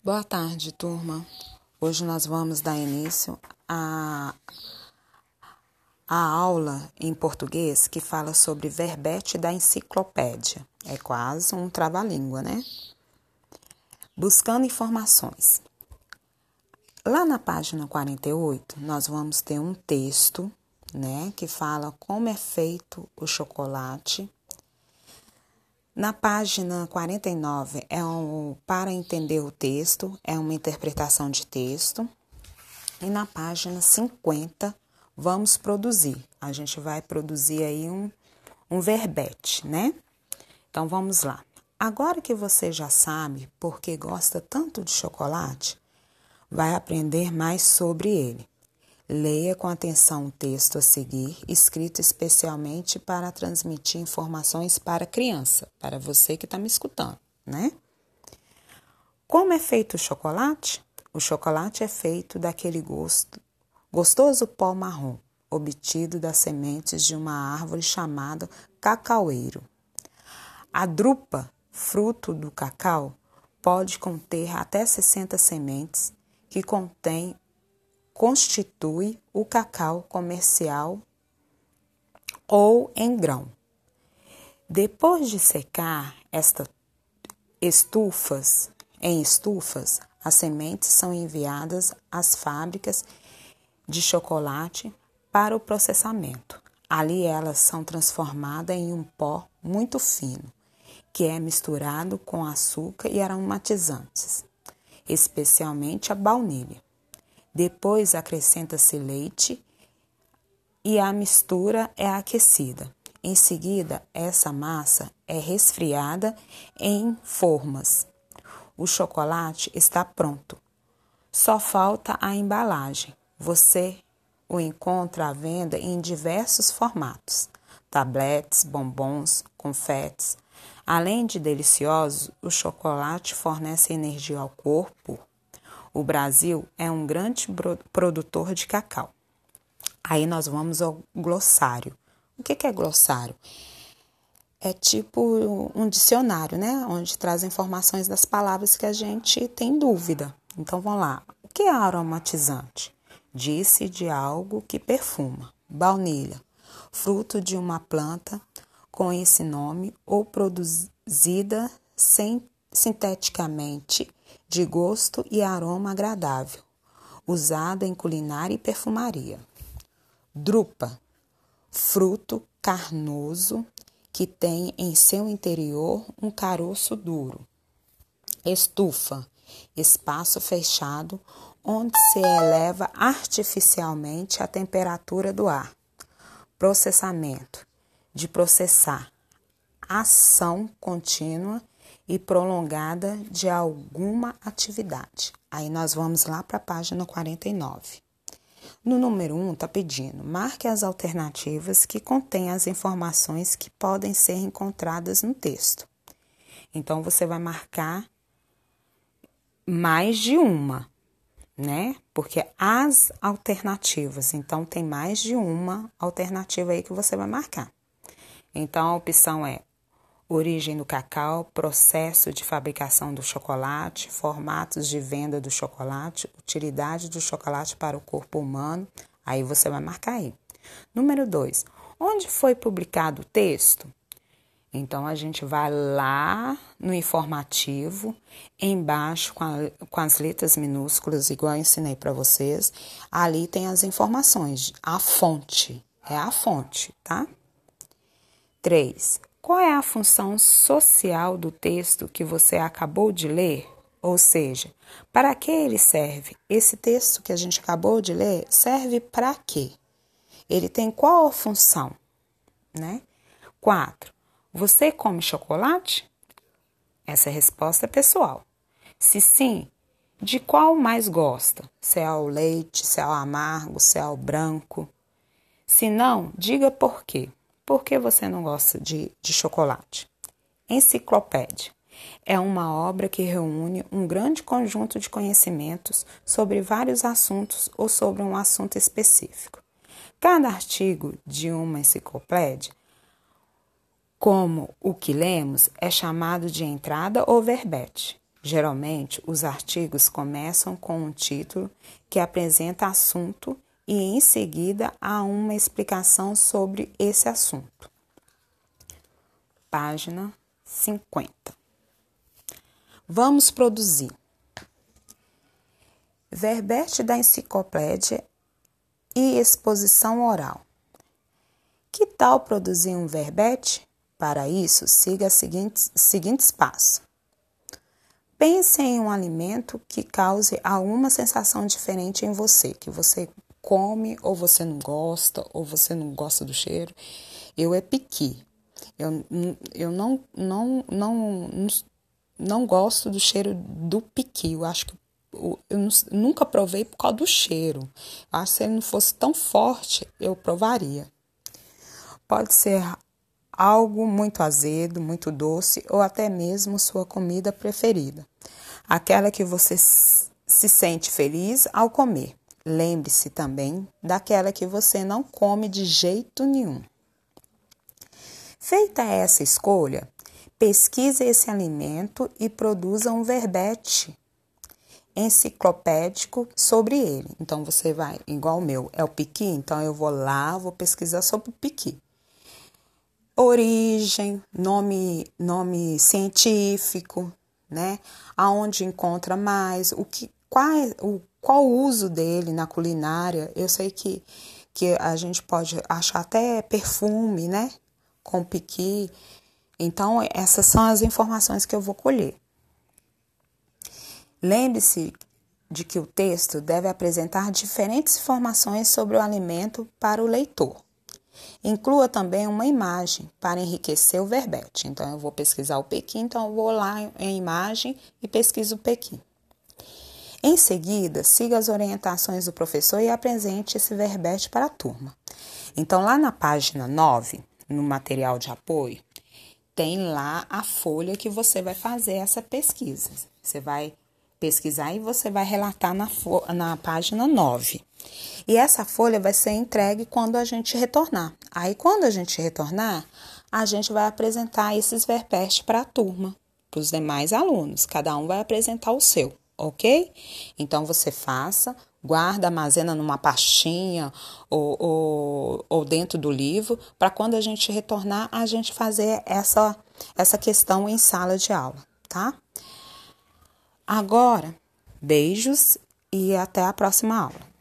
Boa tarde, turma. Hoje nós vamos dar início à, à aula em português que fala sobre verbete da enciclopédia. É quase um trava-língua, né? Buscando informações. Lá na página 48, nós vamos ter um texto, né, que fala como é feito o chocolate na página 49 é um para entender o texto, é uma interpretação de texto. E na página 50 vamos produzir. A gente vai produzir aí um, um verbete, né? Então vamos lá. Agora que você já sabe por que gosta tanto de chocolate, vai aprender mais sobre ele. Leia com atenção o texto a seguir, escrito especialmente para transmitir informações para a criança, para você que está me escutando, né? Como é feito o chocolate? O chocolate é feito daquele gosto, gostoso pó marrom, obtido das sementes de uma árvore chamada cacaueiro. A drupa, fruto do cacau, pode conter até 60 sementes que contém constitui o cacau comercial ou em grão. Depois de secar estas estufas, em estufas, as sementes são enviadas às fábricas de chocolate para o processamento. Ali elas são transformadas em um pó muito fino, que é misturado com açúcar e aromatizantes, especialmente a baunilha. Depois acrescenta-se leite e a mistura é aquecida. Em seguida, essa massa é resfriada em formas. O chocolate está pronto. Só falta a embalagem. Você o encontra à venda em diversos formatos: tabletes, bombons, confetes. Além de delicioso, o chocolate fornece energia ao corpo o Brasil é um grande produtor de cacau. Aí nós vamos ao glossário. O que é glossário? É tipo um dicionário, né? Onde traz informações das palavras que a gente tem dúvida. Então vamos lá. O que é aromatizante? Disse de algo que perfuma. Baunilha, fruto de uma planta com esse nome ou produzida sem, sinteticamente de gosto e aroma agradável, usada em culinária e perfumaria. Drupa, fruto carnoso que tem em seu interior um caroço duro. Estufa, espaço fechado onde se eleva artificialmente a temperatura do ar. Processamento, de processar. Ação contínua e prolongada de alguma atividade. Aí nós vamos lá para a página 49. No número 1 está pedindo: marque as alternativas que contêm as informações que podem ser encontradas no texto. Então você vai marcar mais de uma, né? Porque as alternativas, então tem mais de uma alternativa aí que você vai marcar. Então a opção é origem do cacau, processo de fabricação do chocolate, formatos de venda do chocolate, utilidade do chocolate para o corpo humano. Aí você vai marcar aí. Número 2. Onde foi publicado o texto? Então a gente vai lá no informativo, embaixo com, a, com as letras minúsculas, igual eu ensinei para vocês. Ali tem as informações, a fonte, é a fonte, tá? 3. Qual é a função social do texto que você acabou de ler? Ou seja, para que ele serve? Esse texto que a gente acabou de ler serve para quê? Ele tem qual função? Né? 4. Você come chocolate? Essa é resposta pessoal. Se sim, de qual mais gosta? Se é ao leite, se é ao amargo, se é ao branco? Se não, diga por quê. Por que você não gosta de, de chocolate? Enciclopédia. É uma obra que reúne um grande conjunto de conhecimentos sobre vários assuntos ou sobre um assunto específico. Cada artigo de uma enciclopédia, como o que lemos, é chamado de entrada ou verbete. Geralmente, os artigos começam com um título que apresenta assunto e em seguida há uma explicação sobre esse assunto. Página 50. Vamos produzir. Verbete da enciclopédia e exposição oral. Que tal produzir um verbete? Para isso, siga os seguintes, seguintes passos. Pense em um alimento que cause alguma sensação diferente em você, que você come ou você não gosta, ou você não gosta do cheiro. Eu é piqui. Eu, eu não, não, não, não, não gosto do cheiro do piqui. Eu acho que eu nunca provei por causa do cheiro. Acho que se ele não fosse tão forte, eu provaria. Pode ser algo muito azedo, muito doce ou até mesmo sua comida preferida. Aquela que você se sente feliz ao comer. Lembre-se também daquela que você não come de jeito nenhum. Feita essa escolha, pesquise esse alimento e produza um verbete enciclopédico sobre ele. Então você vai, igual o meu, é o piqui, então eu vou lá, vou pesquisar sobre o piqui. Origem, nome, nome científico, né? Aonde encontra mais, o que, qual, o, qual o uso dele na culinária. Eu sei que, que a gente pode achar até perfume, né? Com piqui. Então, essas são as informações que eu vou colher. Lembre-se de que o texto deve apresentar diferentes informações sobre o alimento para o leitor. Inclua também uma imagem para enriquecer o verbete. Então, eu vou pesquisar o Pequim, então eu vou lá em imagem e pesquiso o Pequim. Em seguida, siga as orientações do professor e apresente esse verbete para a turma. Então, lá na página 9, no material de apoio, tem lá a folha que você vai fazer essa pesquisa. Você vai pesquisar e você vai relatar na, na página 9. E essa folha vai ser entregue quando a gente retornar. Aí, quando a gente retornar, a gente vai apresentar esses verpestes para a turma, para os demais alunos. Cada um vai apresentar o seu, ok? Então, você faça, guarda, armazena numa pastinha ou, ou, ou dentro do livro, para quando a gente retornar, a gente fazer essa, essa questão em sala de aula, tá? Agora, beijos e até a próxima aula.